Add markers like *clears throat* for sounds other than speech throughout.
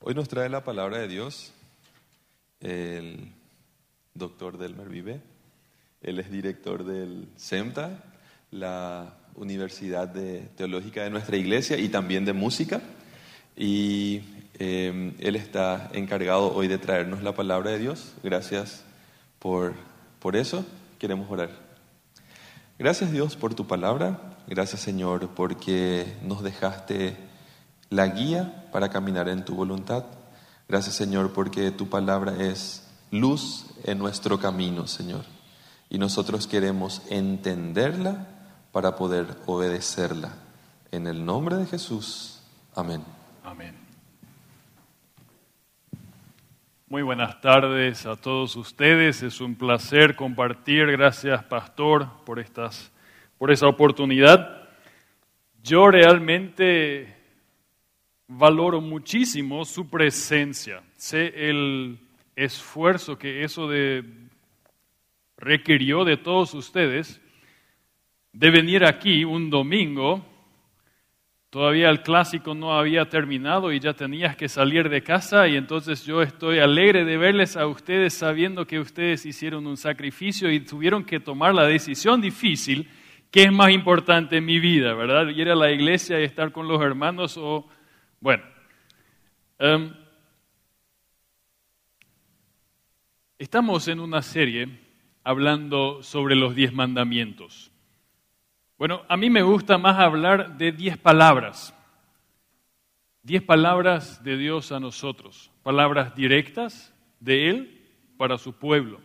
Hoy nos trae la palabra de Dios el doctor Delmer Vive. Él es director del CEMTA, la Universidad Teológica de nuestra iglesia y también de música. Y eh, él está encargado hoy de traernos la palabra de Dios. Gracias por, por eso. Queremos orar. Gracias Dios por tu palabra. Gracias Señor porque nos dejaste la guía para caminar en tu voluntad. Gracias Señor porque tu palabra es luz en nuestro camino, Señor. Y nosotros queremos entenderla para poder obedecerla. En el nombre de Jesús. Amén. Amén. Muy buenas tardes a todos ustedes. Es un placer compartir. Gracias, pastor, por estas por esa oportunidad. Yo realmente valoro muchísimo su presencia. Sé el esfuerzo que eso de requirió de todos ustedes de venir aquí un domingo Todavía el clásico no había terminado y ya tenías que salir de casa y entonces yo estoy alegre de verles a ustedes sabiendo que ustedes hicieron un sacrificio y tuvieron que tomar la decisión difícil, que es más importante en mi vida, ¿verdad? Ir a la iglesia y estar con los hermanos o, bueno. em, estamos en una serie hablando sobre los diez mandamientos. Bueno, a mí me gusta más hablar de diez palabras. Diez palabras de Dios a nosotros. Palabras directas de Él para su pueblo.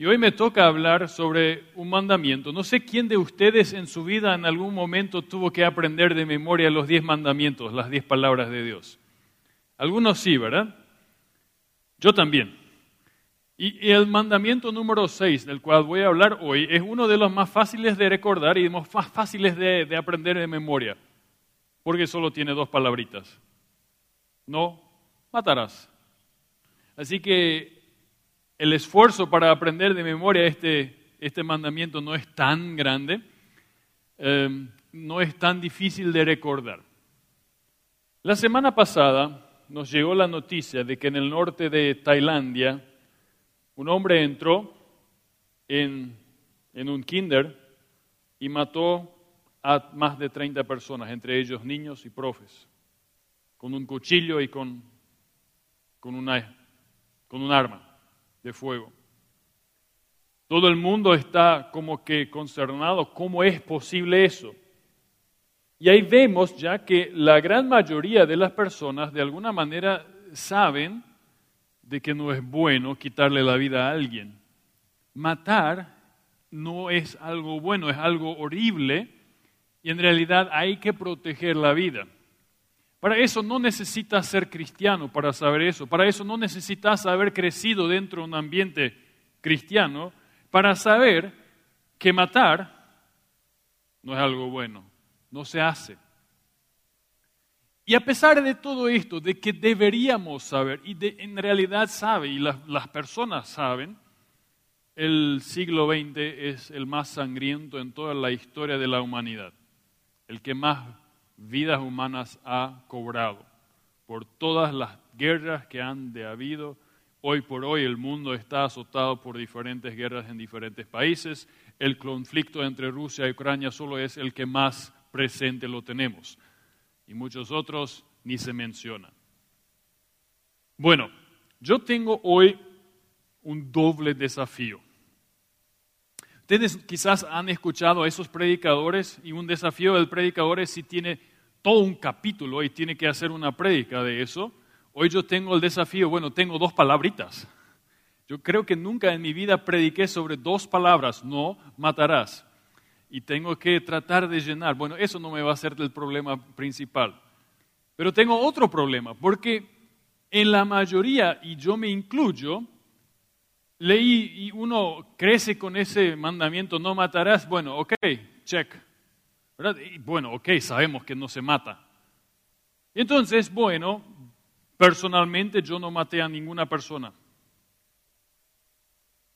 Y hoy me toca hablar sobre un mandamiento. No sé quién de ustedes en su vida en algún momento tuvo que aprender de memoria los diez mandamientos, las diez palabras de Dios. Algunos sí, ¿verdad? Yo también. Y el mandamiento número 6, del cual voy a hablar hoy, es uno de los más fáciles de recordar y más fáciles de, aprender de memoria, porque solo tiene dos palabritas. No matarás. Así que el esfuerzo para aprender de memoria este, este mandamiento no es tan grande, eh, no es tan difícil de recordar. La semana pasada nos llegó la noticia de que en el norte de Tailandia, un hombre entró en, en, un kinder y mató a más de 30 personas, entre ellos niños y profes, con un cuchillo y con, con, una, con un arma de fuego. Todo el mundo está como que concernado, ¿cómo es posible eso? Y ahí vemos ya que la gran mayoría de las personas de alguna manera saben de que no es bueno quitarle la vida a alguien. Matar no es algo bueno, es algo horrible y en realidad hay que proteger la vida. Para eso no necesitas ser cristiano para saber eso, para eso no necesitas haber crecido dentro de un ambiente cristiano para saber que matar no es algo bueno, no se hace. Y a pesar de todo esto, de que deberíamos saber, y en realidad sabe, y las, las personas saben, el siglo XX es el más sangriento en toda la historia de la humanidad, el que más vidas humanas ha cobrado por todas las guerras que han de habido. Hoy por hoy el mundo está azotado por diferentes guerras en diferentes países. El conflicto entre Rusia y Ucrania solo es el que más presente lo tenemos y muchos otros ni se mencionan. Bueno, yo tengo hoy un doble desafío. Ustedes quizás han escuchado a esos predicadores y un desafío del predicador es si tiene todo un capítulo y tiene que hacer una prédica de eso. Hoy yo tengo el desafío, bueno, tengo dos palabritas. Yo creo que nunca en mi vida prediqué sobre dos palabras, no matarás y tengo que tratar de llenar. Bueno, eso no me va a ser el problema principal. Pero tengo otro problema, porque en la mayoría, y yo me incluyo, leí y uno crece con ese mandamiento, no matarás, bueno, ok, check. Bueno, ok, sabemos que no se mata. Entonces, bueno, personalmente yo no maté a ninguna persona.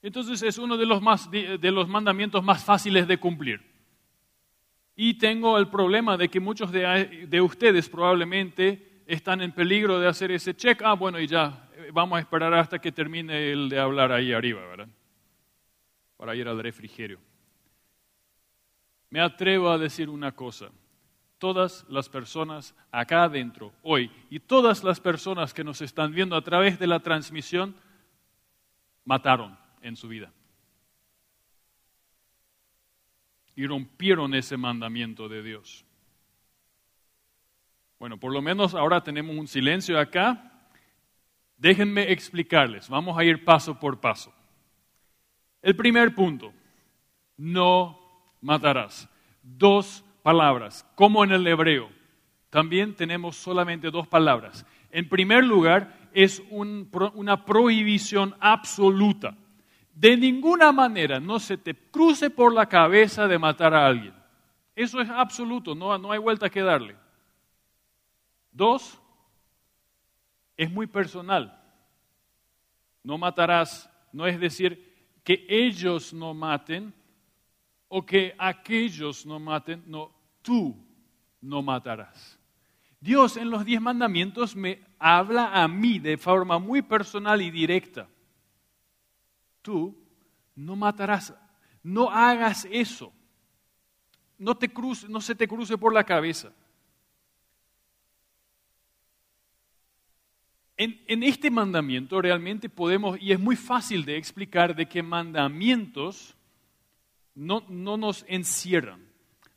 Entonces es uno de los, más, de los mandamientos más fáciles de cumplir. Y tengo el problema de que muchos de, de ustedes probablemente están en peligro de hacer ese check, ah, bueno, y ya, eh, vamos a esperar hasta que termine el de hablar ahí arriba, ¿verdad? Para ir al refrigerio. Me atrevo a decir una cosa. Todas las personas acá adentro, hoy, y todas las personas que nos están viendo a través de la transmisión, mataron en su vida. Y rompieron ese mandamiento de Dios. Bueno, por lo menos ahora tenemos un silencio acá. Déjenme explicarles, vamos a ir paso por paso. El primer punto, no matarás. Dos palabras, como en el hebreo. También tenemos solamente dos palabras. En primer lugar, es una prohibición absoluta. De ninguna manera no se te cruce por la cabeza de matar a alguien. Eso es absoluto, no, no hay vuelta que darle. Dos, es muy personal. No matarás, no es decir que ellos no maten o que aquellos no maten, no, tú no matarás. Dios en los diez mandamientos me habla a mí de forma muy personal y directa. Tú no matarás, no hagas eso. No, te cruce, no se te cruce por la cabeza. En, este mandamiento realmente podemos, y es muy fácil de explicar, de que mandamientos no, no nos encierran.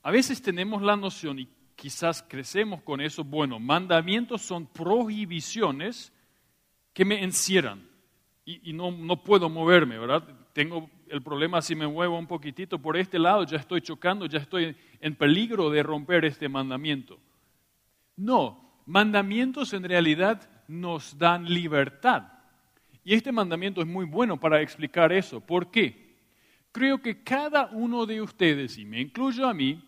A veces tenemos la noción, y quizás crecemos con eso, bueno, mandamientos son prohibiciones que me encierran y, y no, no, puedo moverme, ¿verdad? Tengo el problema si me muevo un poquitito por este lado, ya estoy chocando, ya estoy en peligro de romper este mandamiento. No, mandamientos en realidad nos dan libertad. Y este mandamiento es muy bueno para explicar eso. ¿Por qué? Creo que cada uno de ustedes, y me incluyo a mí,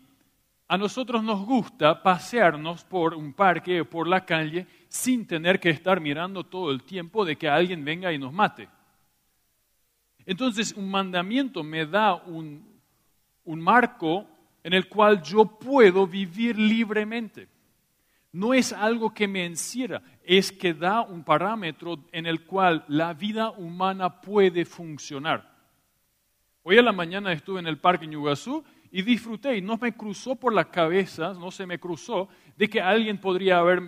a nosotros nos gusta pasearnos por un parque o por la calle sin tener que estar mirando todo el tiempo de que alguien venga y nos mate. Entonces, un mandamiento me da un, un marco en el cual yo puedo vivir libremente. No es algo que me encierra, es que da un parámetro en el cual la vida humana puede funcionar. Hoy a la mañana estuve en el parque en y disfruté y no me cruzó por la cabeza, no se me cruzó, de que alguien podría haber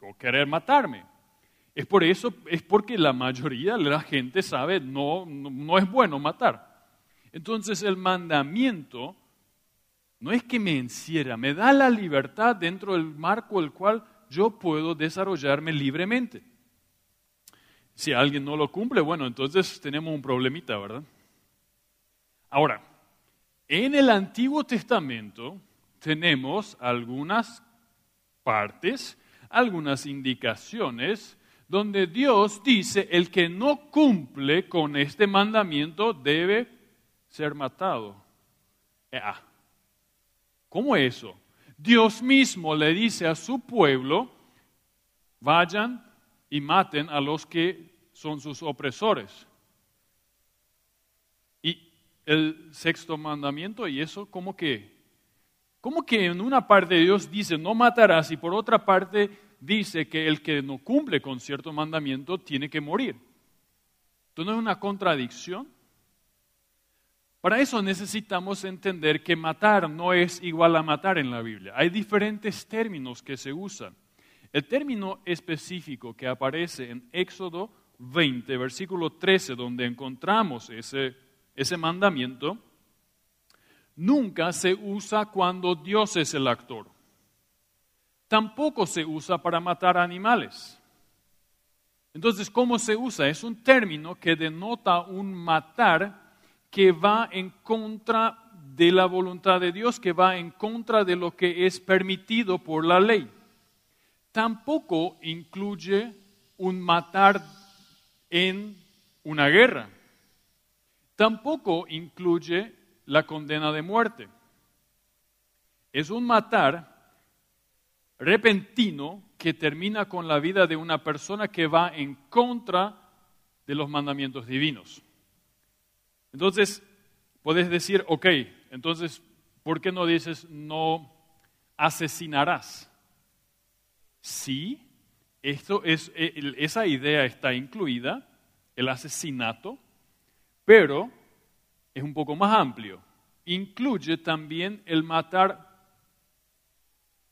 o querer matarme. Es por eso, es porque la mayoría de la gente sabe no, no, no es bueno matar. Entonces el mandamiento no es que me encierra, me da la libertad dentro del marco del cual yo puedo desarrollarme libremente. Si alguien no lo cumple, bueno, entonces tenemos un problemita, ¿verdad? Ahora, en el Antiguo Testamento tenemos algunas partes, algunas indicaciones donde Dios dice, el que no cumple con este mandamiento debe ser matado. Ah, ¿Cómo eso? Dios mismo le dice a su pueblo, vayan y maten a los que son sus opresores. El sexto mandamiento, y eso como que, como que en una parte Dios dice no matarás y por otra parte dice que el que no cumple con cierto mandamiento tiene que morir. Entonces no es una contradicción. Para eso necesitamos entender que matar no es igual a matar en la Biblia. Hay diferentes términos que se usan. El término específico que aparece en Éxodo 20, versículo 13, donde encontramos ese, ese mandamiento, nunca se usa cuando Dios es el actor. Tampoco se usa para matar animales. Entonces, ¿cómo se usa? Es un término que denota un matar que va en contra de la voluntad de Dios, que va en contra de lo que es permitido por la ley. Tampoco incluye un matar en una guerra. Tampoco incluye la condena de muerte. Es un matar repentino que termina con la vida de una persona que va en contra de los mandamientos divinos. Entonces, puedes decir, ok, entonces, ¿por qué no dices no asesinarás? Sí, Esto es, eh, esa idea está incluida, el asesinato, pero es un poco más amplio. Incluye también el matar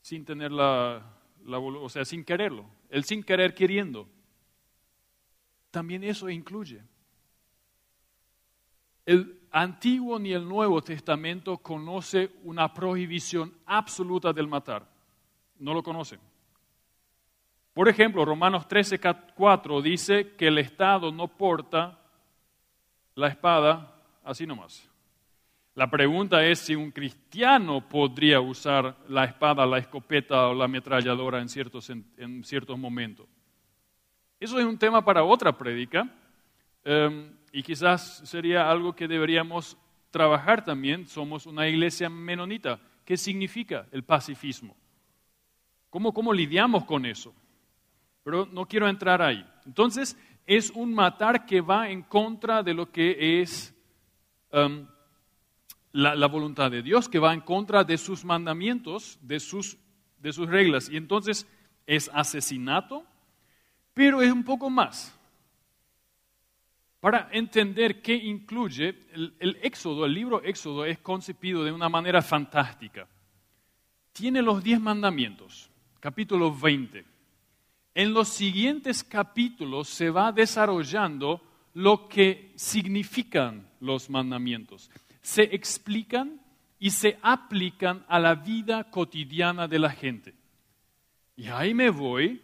sin tener la, o sea, sin quererlo, el sin querer queriendo. También eso incluye. El Antiguo ni el Nuevo Testamento conoce una prohibición absoluta del matar. No lo conocen. Por ejemplo, Romanos 13, 4 dice que el Estado no porta la espada así nomás. La pregunta es si un cristiano podría usar la espada, la escopeta o la ametralladora en ciertos, en ciertos momentos. Eso es un tema para otra prédica em, y quizás sería algo que deberíamos trabajar también. Somos una iglesia menonita. ¿Qué significa el pacifismo? ¿Cómo, cómo lidiamos con eso? Pero no quiero entrar ahí. Entonces, es un matar que va en contra de lo que es um, la, voluntad de Dios, que va en contra de sus mandamientos, de sus, de sus reglas. Y entonces es asesinato, pero es un poco más. Para entender qué incluye, el, el, Éxodo, el libro Éxodo es concebido de una manera fantástica. Tiene los diez mandamientos, capítulo 20 en los siguientes capítulos se va desarrollando lo que significan los mandamientos. Se explican y se aplican a la vida cotidiana de la gente. Y ahí me voy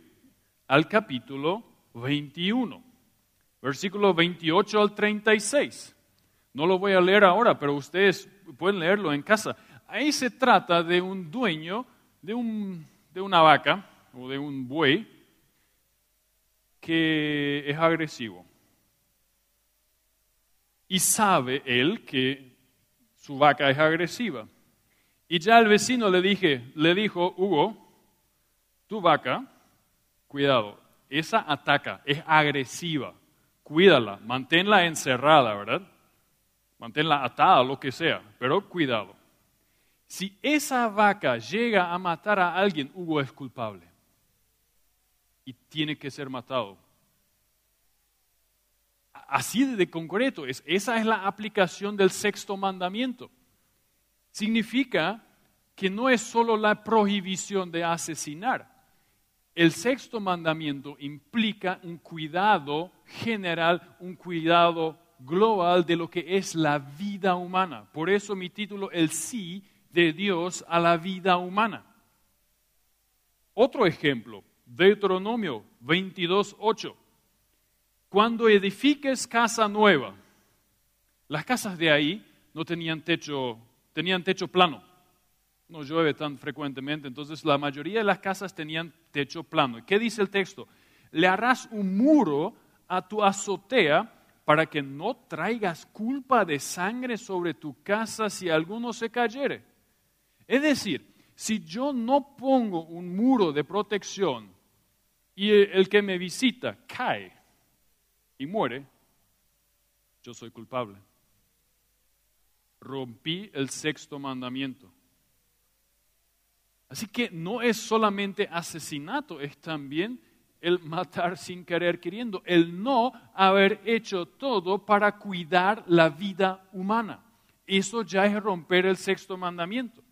al capítulo 21, versículo 28 al 36. No lo voy a leer ahora, pero ustedes pueden leerlo en casa. Ahí se trata de un dueño de, un, de una vaca o de un buey que es agresivo. Y sabe él que su vaca es agresiva. Y ya el vecino le, dije, le dijo, Hugo, tu vaca, cuidado, esa ataca, es agresiva, cuídala, manténla encerrada, ¿verdad? Manténla atada, lo que sea, pero cuidado. Si esa vaca llega a matar a alguien, Hugo es culpable y tiene que ser matado. Así de concreto, es, esa es la aplicación del sexto mandamiento. Significa que no es solo la prohibición de asesinar. El sexto mandamiento implica un cuidado general, un cuidado global de lo que es la vida humana. Por eso mi título, el sí de Dios a la vida humana. Otro ejemplo, Deuteronomio 22.8. Cuando edifiques casa nueva, las casas de ahí no tenían techo, tenían techo plano. No llueve tan frecuentemente, entonces la mayoría de las casas tenían techo plano. ¿Qué dice el texto? Le harás un muro a tu azotea para que no traigas culpa de sangre sobre tu casa si alguno se cayere. Es decir, si yo no pongo un muro de protección y el que me visita cae y muere, yo soy culpable. Rompí el sexto mandamiento. Así que no es solamente asesinato, es también el matar sin querer queriendo, el no haber hecho todo para cuidar la vida humana. Eso ya es romper el sexto mandamiento.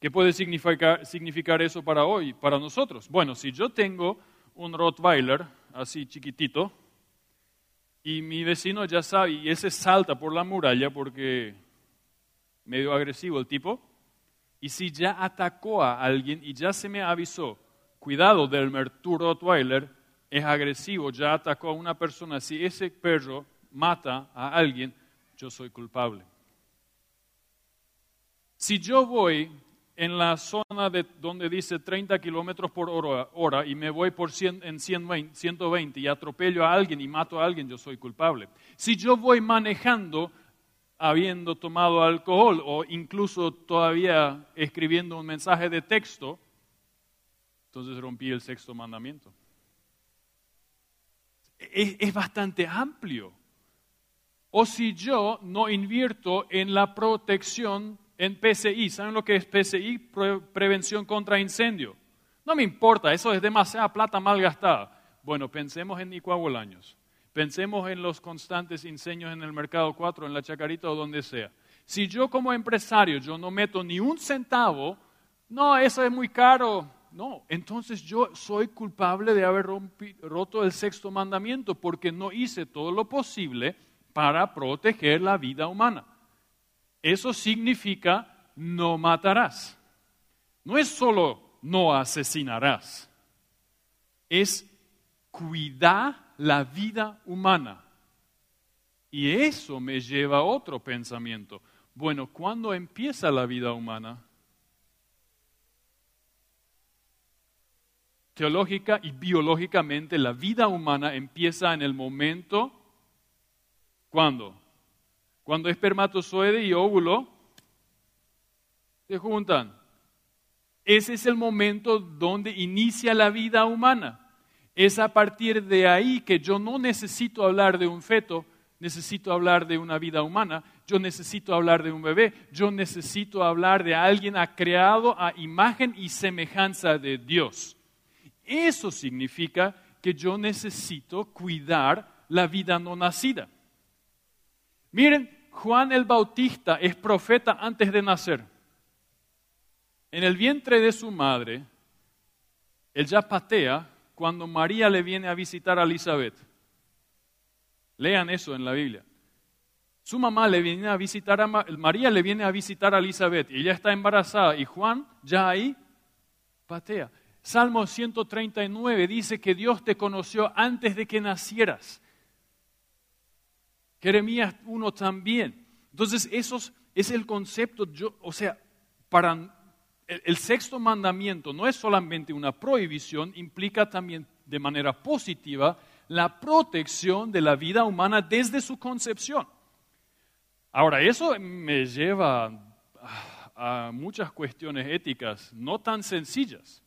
¿Qué puede significar, eso para hoy, para nosotros? Bueno, si yo tengo un Rottweiler así chiquitito y mi vecino ya sabe y ese salta por la muralla porque medio agresivo el tipo, y si ya atacó a alguien y ya se me avisó, cuidado del tu Rottweiler es agresivo, ya atacó a una persona, si ese perro mata a alguien, yo soy culpable. Si yo voy en la zona de, donde dice 30 kilómetros por hora, y me voy por 100, en 120 y atropello a alguien y mato a alguien, yo soy culpable. Si yo voy manejando habiendo tomado alcohol o incluso todavía escribiendo un mensaje de texto, entonces rompí el sexto mandamiento. es bastante amplio. O si yo no invierto en la protección en PCI. ¿Saben lo que es PCI? prevención contra incendio. No me importa, eso es demasiada plata mal gastada. Bueno, pensemos en Nicuabolaños. Pensemos en los constantes inseños en el mercado 4, en la chacarita o donde sea. Si yo como empresario yo no meto ni un centavo, no, eso es muy caro. No, entonces yo soy culpable de haber roto el sexto mandamiento porque no hice todo lo posible para proteger la vida humana. Eso significa no matarás. No es solo no asesinarás. Es cuidar la vida humana. Y eso me lleva a otro pensamiento. Bueno, ¿cuándo empieza la vida humana? Teológica y biológicamente la vida humana empieza en el momento, ¿cuándo? Cuando espermatozoide y óvulo se juntan. Ese es el momento donde inicia la vida humana. Es a partir de ahí que yo no necesito hablar de un feto, necesito hablar de una vida humana, yo necesito hablar de un bebé, yo necesito hablar de alguien creado a imagen y semejanza de Dios. Eso significa que yo necesito cuidar la vida no nacida. Miren, Juan el Bautista es profeta antes de nacer en el vientre de su madre, él ya patea cuando María le viene a visitar a Elizabeth. Lean eso en la Biblia. Su mamá le viene a visitar a María le viene a visitar a Elizabeth y ella está embarazada y Juan ya ahí patea. Salmo 139 dice que Dios te conoció antes de que nacieras. Jeremías 1 también. Entonces, eso es el concepto, o sea, para el, sexto mandamiento no es solamente una prohibición, implica también de manera positiva la protección de la vida humana desde su concepción. Ahora, eso me lleva a muchas cuestiones éticas no tan sencillas.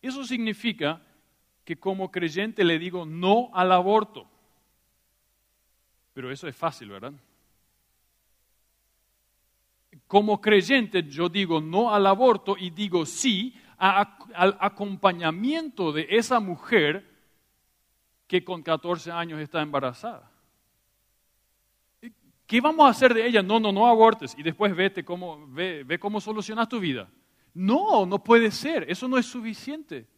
Eso significa que como creyente le digo no al aborto. Pero eso es fácil, ¿verdad? Como creyente yo digo no al aborto y digo sí al acompañamiento de esa mujer que con 14 años está embarazada. ¿Qué vamos a hacer de ella? No, no, no abortes y después vete cómo, ve, ve cómo solucionas tu vida. No, no puede ser, eso no es suficiente.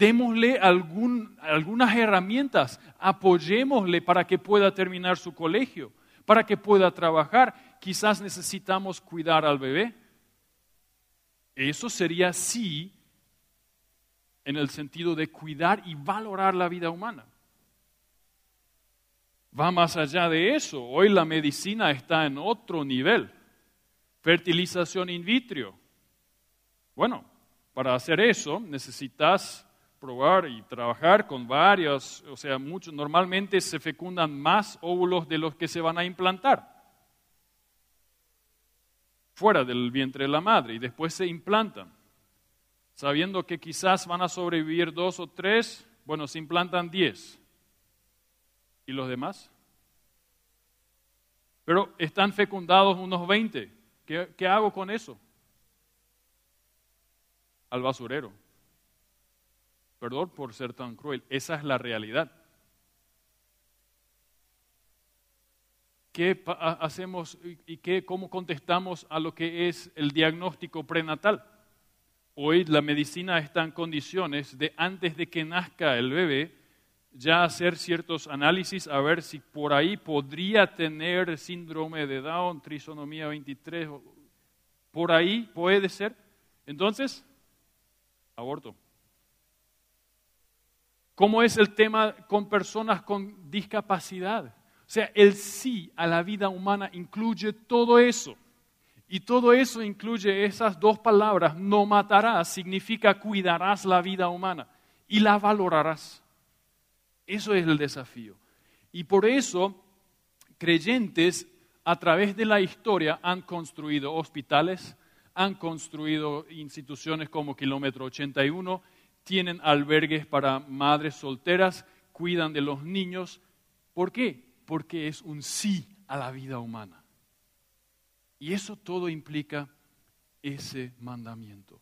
Démosle algunas herramientas, apoyémosle para que pueda terminar su colegio, para que pueda trabajar quizás necesitamos cuidar al bebé. Eso sería sí en el sentido de cuidar y valorar la vida humana. Va más allá de eso. Hoy la medicina está en otro nivel. Fertilización in vitro. Bueno, para hacer eso necesitas probar y trabajar con varios, o sea, muchos, normalmente se fecundan más óvulos de los que se van a implantar fuera del vientre de la madre y después se implantan, sabiendo que quizás van a sobrevivir dos o tres, bueno, se implantan diez. ¿Y los demás? Pero están fecundados unos veinte. ¿Qué, ¿Qué hago con eso? Al basurero. Perdón por ser tan cruel, esa es la realidad. ¿qué hacemos y qué, cómo contestamos a lo que es el diagnóstico prenatal? Hoy la medicina está en condiciones de antes de que nazca el bebé ya hacer ciertos análisis a ver si por ahí podría tener síndrome de Down, trisonomía 23, por ahí puede ser. Entonces, aborto. ¿Cómo es el tema con personas con discapacidad? O sea, el sí a la vida humana incluye todo eso. Y todo eso incluye esas dos palabras, no matarás, significa cuidarás la vida humana y la valorarás. Eso es el desafío. Y por eso creyentes a través de la historia han construido hospitales, han construido instituciones como Kilómetro 81, tienen albergues para madres solteras, cuidan de los niños. ¿Por qué? porque es un sí a la vida humana. Y eso todo implica ese mandamiento.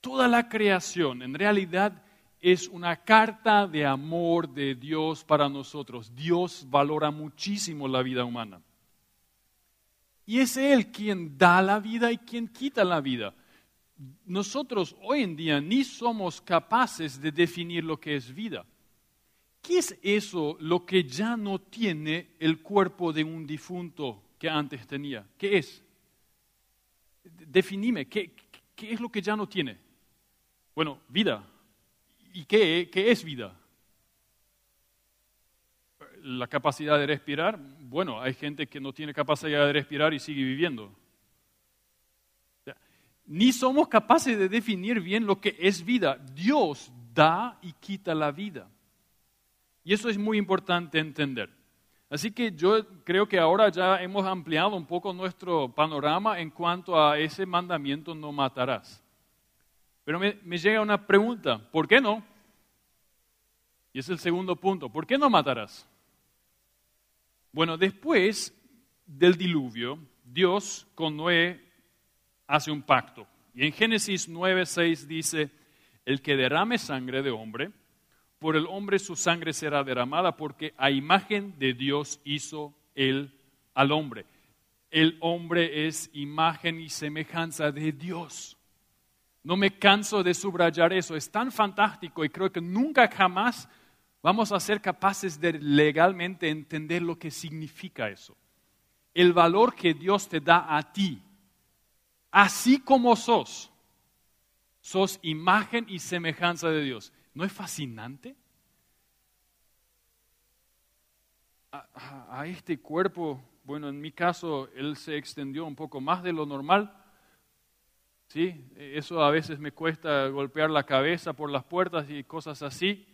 toda la creación en realidad es una carta de amor de Dios para nosotros. Dios valora muchísimo la vida humana. Y es Él quien da la vida y quien quita la vida. Nosotros hoy en día ni somos capaces de definir lo que es vida. ¿Qué es eso lo que ya no tiene el cuerpo de un difunto que antes tenía? ¿Qué es? Definime, ¿qué, es lo que ya no tiene? Bueno, vida. ¿Y qué es vida? la capacidad de respirar, bueno, hay gente que no tiene capacidad de respirar y sigue viviendo. Ni somos capaces de definir bien lo que es vida. Dios da y quita la vida. Y eso es muy importante entender. Así que yo creo que ahora ya hemos ampliado un poco nuestro panorama en cuanto a ese mandamiento no matarás. Pero me, llega una pregunta, ¿por qué no? Y es el segundo punto, ¿por qué no matarás? Bueno, después del diluvio, Dios con Noé hace un pacto. Y en Génesis 9:6 dice, el que derrame sangre de hombre, por el hombre su sangre será derramada, porque a imagen de Dios hizo él al hombre. El hombre es imagen y semejanza de Dios. No me canso de subrayar eso, es tan fantástico y creo que nunca jamás vamos a ser capaces de legalmente entender lo que significa eso. El valor que Dios te da a ti, así como sos, sos imagen y semejanza de Dios. ¿No es fascinante? A, este cuerpo, bueno, en mi caso, él se extendió un poco más de lo normal. Sí, eso a veces me cuesta golpear la cabeza por las puertas y cosas así.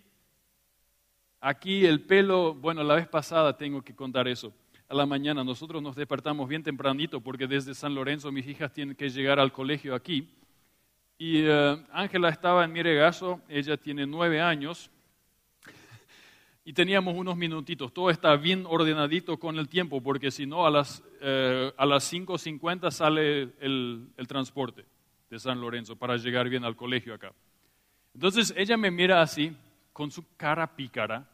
Aquí el pelo, bueno, la vez pasada tengo que contar eso. A la mañana nosotros nos despertamos bien tempranito porque desde San Lorenzo mis hijas tienen que llegar al colegio aquí. Y eh, Ángela estaba en mi regazo, ella tiene nueve años, y teníamos unos minutitos. Todo está bien ordenadito con el tiempo, porque si no, a las, eh, a las 5.50 sale el, el, transporte de San Lorenzo para llegar bien al colegio acá. Entonces ella me mira así, con su cara pícara,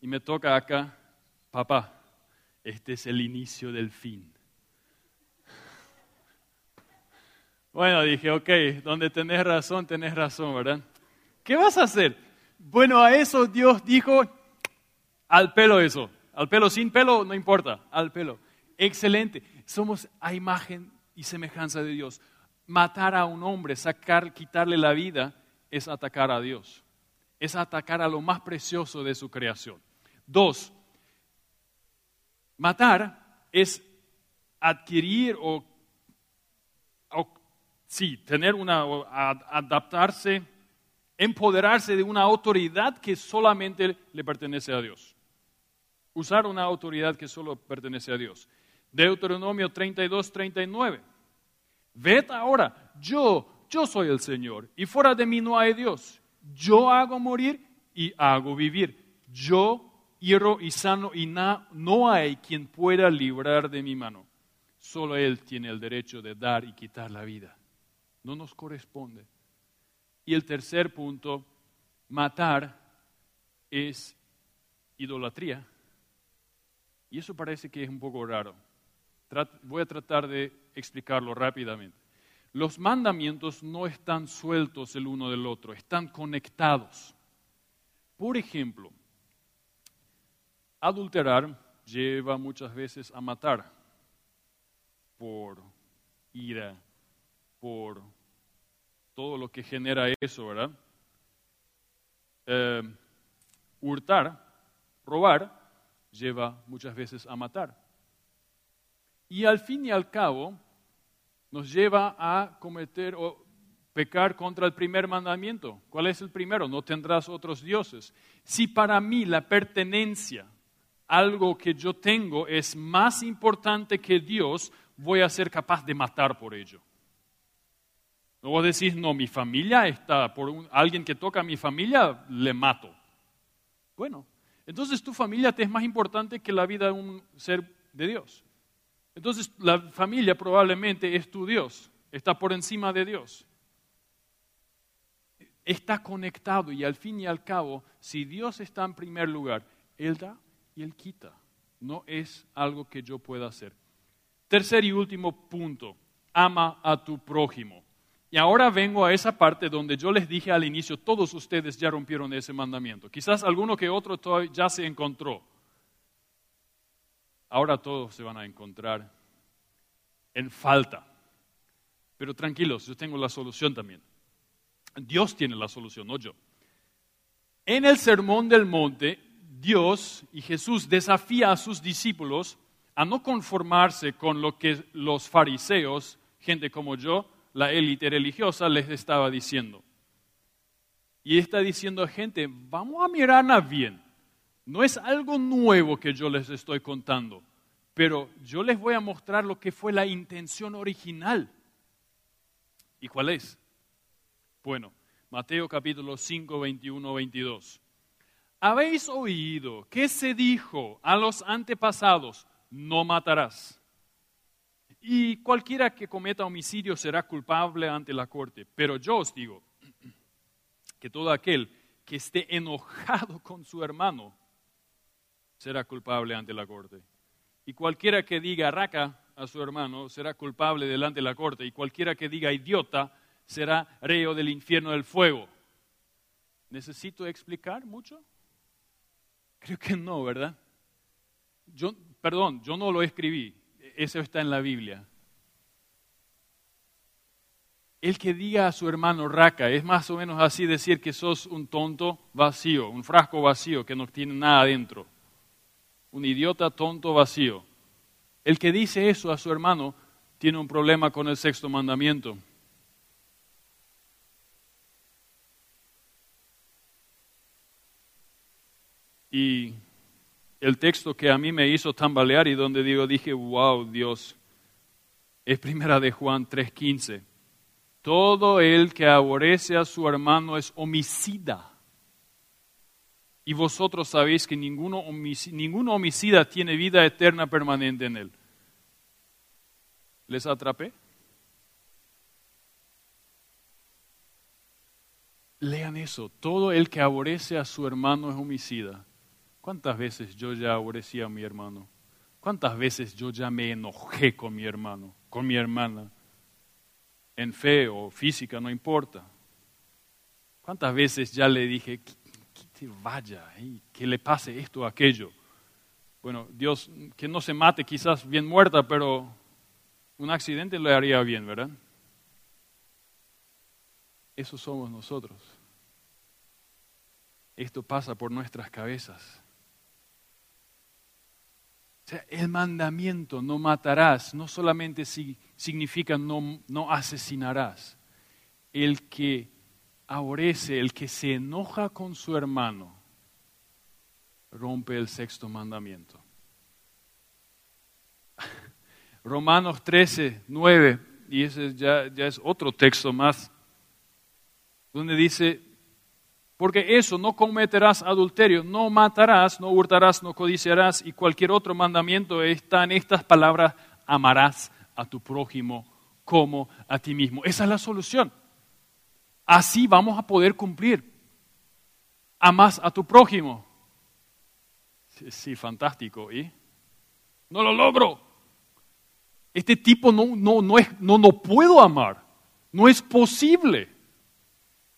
y me toca acá, papá, este es el inicio del fin. Bueno, dije, ok, donde tenés razón, tenés razón, ¿verdad? ¿Qué vas a hacer? Bueno, a eso Dios dijo, al pelo eso, al pelo sin pelo, no importa, al pelo. Excelente, somos a imagen y semejanza de Dios. Matar a un hombre, sacar, quitarle la vida, es atacar a Dios, es atacar a lo más precioso de su creación. Dos, matar es adquirir o, sí, tener una, adaptarse, empoderarse de una autoridad que solamente le pertenece a Dios. Usar una autoridad que solo pertenece a Dios. Deuteronomio 32, 39. Ved ahora, yo, yo soy el Señor, y fuera de mí no hay Dios. Yo hago morir y hago vivir. Yo hierro y sano y no hay quien pueda librar de mi mano. Solo Él tiene el derecho de dar y quitar la vida. No nos corresponde. Y el tercer punto, matar es idolatría. Y eso parece que es un poco raro. Voy a tratar de explicarlo rápidamente. Los mandamientos no están sueltos el uno del otro, están conectados. Por ejemplo, Adulterar lleva muchas veces a matar por ira, por todo lo que genera eso, ¿verdad? Eh, hurtar, robar, lleva muchas veces a matar. Y al fin y al cabo, nos lleva a cometer o pecar contra el primer mandamiento. ¿Cuál es el primero? No tendrás otros dioses. Si para mí la pertenencia algo que yo tengo es más importante que Dios, voy a ser capaz de matar por ello. No decís, no, mi familia está, por alguien que toca a mi familia, le mato. Bueno, entonces tu familia te es más importante que la vida de un ser de Dios. Entonces la familia probablemente es tu Dios, está por encima de Dios. está conectado y al fin y al cabo, si Dios está en primer lugar, Él da y Él quita. No es algo que yo pueda hacer. Tercer y último punto, ama a tu prójimo. Y ahora vengo a esa parte donde yo les dije al inicio, todos ustedes ya rompieron ese mandamiento. Quizás alguno que otro ya se encontró. Ahora todos se van a encontrar en falta. Pero tranquilos, yo tengo la solución también. Dios tiene la solución, no yo. En el Sermón del Monte, Dios y Jesús desafía a sus discípulos a no conformarse con lo que los fariseos, gente como yo, la élite religiosa, les estaba diciendo. Y está diciendo a gente, vamos a mirarla bien. No es algo nuevo que yo les estoy contando, pero yo les voy a mostrar lo que fue la intención original. ¿Y cuál es? Bueno, Mateo capítulo 5, 21, 22. Habéis oído que se dijo a los antepasados, no matarás. Y cualquiera que cometa homicidio será culpable ante la corte. Pero yo os digo *clears throat* que todo aquel que esté enojado con su hermano será culpable ante la corte. Y cualquiera que diga raca a su hermano será culpable delante de la corte. Y cualquiera que diga idiota será reo del infierno del fuego. ¿Necesito explicar mucho? Creo que no, ¿verdad? Yo, perdón, yo no lo escribí. Eso está en la Biblia. El que diga a su hermano raca es más o menos así decir que sos un tonto vacío, un frasco vacío que no tiene nada adentro un idiota tonto vacío. El que dice eso a su hermano tiene un problema con el sexto mandamiento. Y el texto que a mí me hizo tambalear y donde digo, dije, wow, Dios, es primera de Juan 3:15. Todo el que aborrece a su hermano es homicida. Y vosotros sabéis que ninguno homicida, ninguno homicida tiene vida eterna permanente en él. ¿Les atrapé? Lean eso. Todo el que aborrece a su hermano es homicida. ¿Cuántas veces yo ya aborrecí a mi hermano? ¿Cuántas veces yo ya me enojé con mi hermano, con mi hermana? En fe o física, no importa. ¿Cuántas veces ya le dije, vaya, que le pase esto o aquello. Bueno, Dios, que no se mate quizás bien muerta, pero un accidente le haría bien, ¿verdad? Eso somos nosotros. Esto pasa por nuestras cabezas. El mandamiento no matarás no solamente significa no, no asesinarás. El que aborrece, el que se enoja con su hermano, rompe el sexto mandamiento. *laughs* Romanos 13, 9, y ese ya, ya es otro texto más, donde dice, porque eso, no cometerás adulterio, no matarás, no hurtarás, no codiciarás, y cualquier otro mandamiento está en estas palabras, amarás a tu prójimo como a ti mismo. Esa es la solución. Así vamos a poder cumplir. Amas a tu prójimo. Sí, fantástico. ¿Y? No lo logro. Este tipo no, no, no, es, no, no puedo amar. No es posible.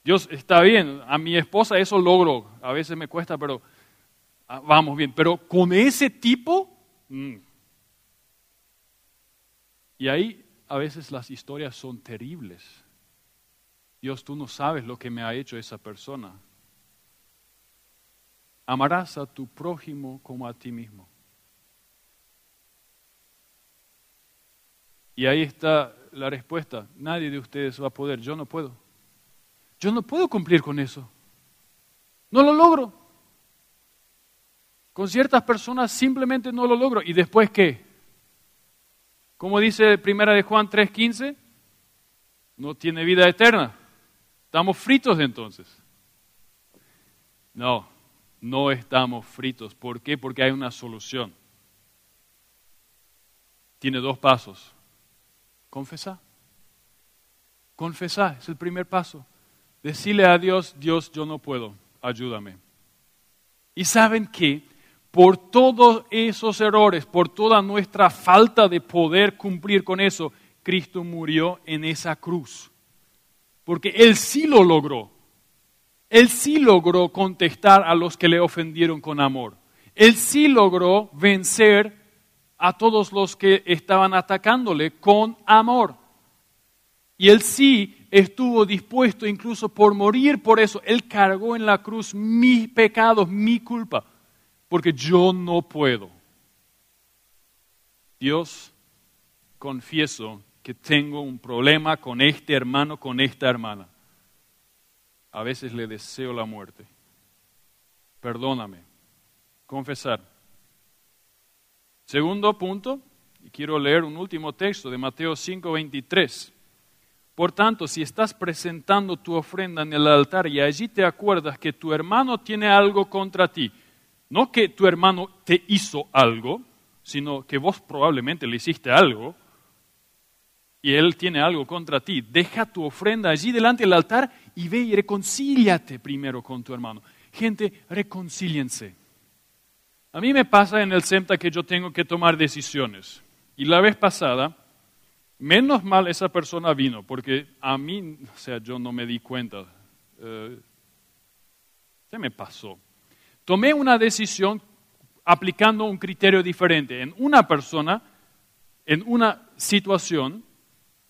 Dios está bien. A mi esposa eso logro. A veces me cuesta, pero ah, vamos bien. Pero con ese tipo. Mm. Y ahí a veces las historias son terribles. Dios, tú no sabes lo que me ha hecho esa persona. Amarás a tu prójimo como a ti mismo. Y ahí está la respuesta. Nadie de ustedes va a poder. Yo no puedo. Yo no puedo cumplir con eso. No lo logro. Con ciertas personas simplemente no lo logro. ¿Y después qué? Como dice primera de Juan 3:15, no tiene vida eterna. ¿Estamos fritos entonces? No, no estamos fritos. ¿Por qué? Porque hay una solución. Tiene dos pasos. Confesar. Confesar es el primer paso. Decirle a Dios, Dios, yo no puedo, ayúdame. Y saben que por todos esos errores, por toda nuestra falta de poder cumplir con eso, Cristo murió en esa cruz. Porque Él sí lo logró. Él sí logró contestar a los que le ofendieron con amor. Él sí logró vencer a todos los que estaban atacándole con amor. Y él sí estuvo dispuesto incluso por morir por eso. Él cargó en la cruz mis pecados, mi culpa, porque yo no puedo. Dios, confieso que tengo un problema con este hermano, con esta hermana. A veces le deseo la muerte. Perdóname. Confesar. Segundo punto, y quiero leer un último texto de Mateo 5, 23. Por tanto, si estás presentando tu ofrenda en el altar y allí te acuerdas que tu hermano tiene algo contra ti, no que tu hermano te hizo algo, sino que vos probablemente le hiciste algo y él tiene algo contra ti, deja tu ofrenda allí delante del altar y ve y reconcíliate primero con tu hermano. Gente, reconcíliense. A mí me pasa en el SEMTA que yo tengo que tomar decisiones. Y la vez pasada, Menos mal esa persona vino, porque a mí, o sea, yo no me di cuenta. Eh, se me pasó. Tomé una decisión aplicando un criterio diferente. En una persona, en una situación,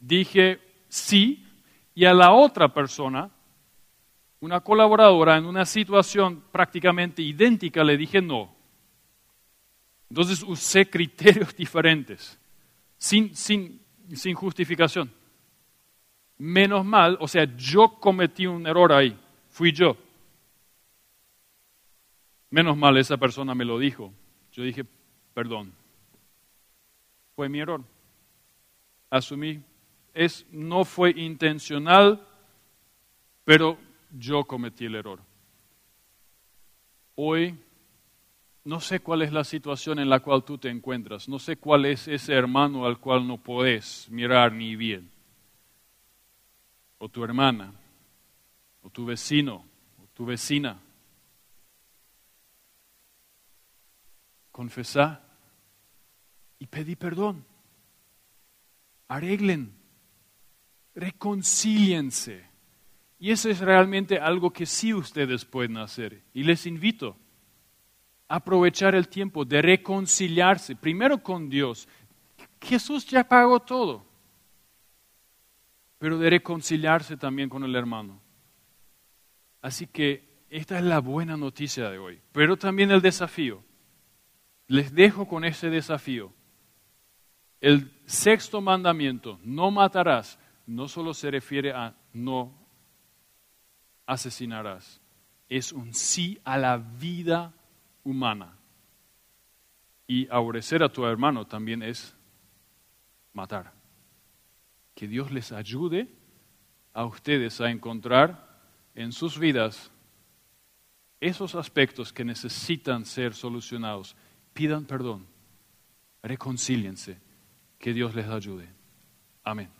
dije sí, y a la otra persona, una colaboradora, en una situación prácticamente idéntica, le dije no. Entonces usé criterios *laughs* diferentes, sin, sin sin justificación. Menos mal, o sea, yo cometí un error ahí, fui yo. Menos mal esa persona me lo dijo. Yo dije, perdón. Fue mi error. Asumí. Es, no fue intencional, pero yo cometí el error. Hoy no sé cuál es la situación en la cual tú te encuentras, no sé cuál es ese hermano al cual no puedes mirar ni bien, o tu hermana, o tu vecino, o tu vecina. Confesá y pedí perdón. Arreglen, reconcíliense. Y eso es realmente algo que sí ustedes pueden hacer. Y les invito aprovechar el tiempo de reconciliarse, primero con Dios. Jesús ya pagó todo, pero de reconciliarse también con el hermano. Así que esta es la buena noticia de hoy, pero también el desafío. Les dejo con ese desafío. El sexto mandamiento, no matarás, no solo se refiere a no asesinarás, es un sí a la vida humana. Y aborrecer a tu hermano también es matar. Que Dios les ayude a ustedes a encontrar en sus vidas esos aspectos que necesitan ser solucionados. Pidan perdón, reconcíliense, que Dios les ayude. Amén.